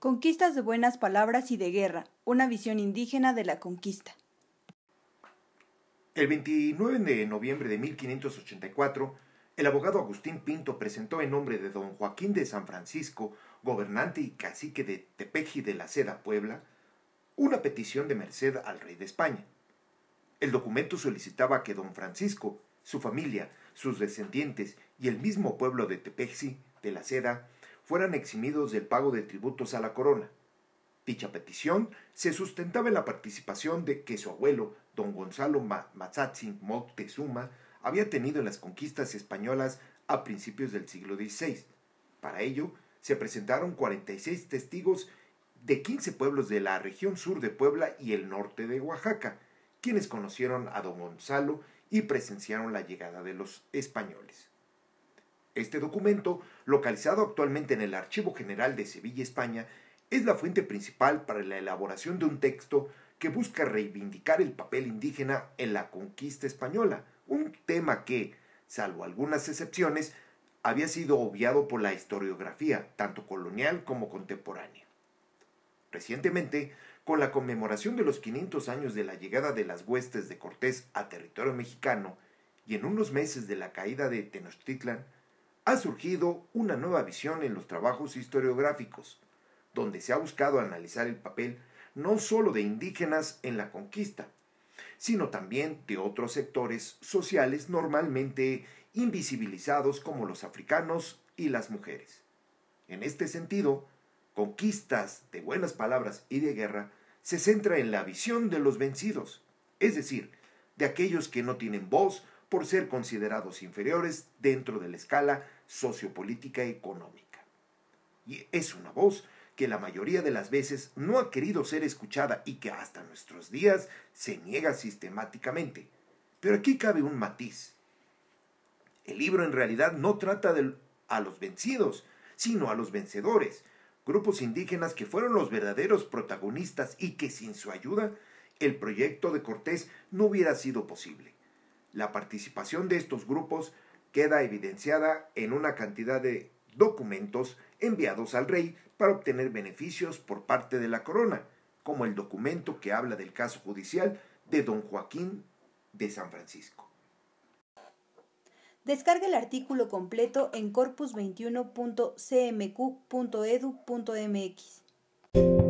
Conquistas de buenas palabras y de guerra, una visión indígena de la conquista. El 29 de noviembre de 1584, el abogado Agustín Pinto presentó en nombre de don Joaquín de San Francisco, gobernante y cacique de Tepeji de la Seda, Puebla, una petición de merced al rey de España. El documento solicitaba que don Francisco, su familia, sus descendientes y el mismo pueblo de Tepeji de la Seda fueran eximidos del pago de tributos a la corona. Dicha petición se sustentaba en la participación de que su abuelo, don Gonzalo Mazatzin Moctezuma, había tenido en las conquistas españolas a principios del siglo XVI. Para ello, se presentaron 46 testigos de 15 pueblos de la región sur de Puebla y el norte de Oaxaca, quienes conocieron a don Gonzalo y presenciaron la llegada de los españoles. Este documento, localizado actualmente en el Archivo General de Sevilla, España, es la fuente principal para la elaboración de un texto que busca reivindicar el papel indígena en la conquista española, un tema que, salvo algunas excepciones, había sido obviado por la historiografía, tanto colonial como contemporánea. Recientemente, con la conmemoración de los 500 años de la llegada de las huestes de Cortés a territorio mexicano y en unos meses de la caída de Tenochtitlan, ha surgido una nueva visión en los trabajos historiográficos, donde se ha buscado analizar el papel no sólo de indígenas en la conquista, sino también de otros sectores sociales normalmente invisibilizados como los africanos y las mujeres. En este sentido, Conquistas de buenas palabras y de guerra se centra en la visión de los vencidos, es decir, de aquellos que no tienen voz por ser considerados inferiores dentro de la escala sociopolítica económica. Y es una voz que la mayoría de las veces no ha querido ser escuchada y que hasta nuestros días se niega sistemáticamente. Pero aquí cabe un matiz. El libro en realidad no trata a los vencidos, sino a los vencedores, grupos indígenas que fueron los verdaderos protagonistas y que sin su ayuda el proyecto de Cortés no hubiera sido posible. La participación de estos grupos queda evidenciada en una cantidad de documentos enviados al rey para obtener beneficios por parte de la corona, como el documento que habla del caso judicial de don Joaquín de San Francisco. Descarga el artículo completo en corpus21.cmq.edu.mx.